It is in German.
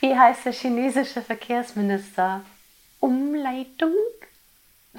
Wie heißt der chinesische Verkehrsminister? Umleitung?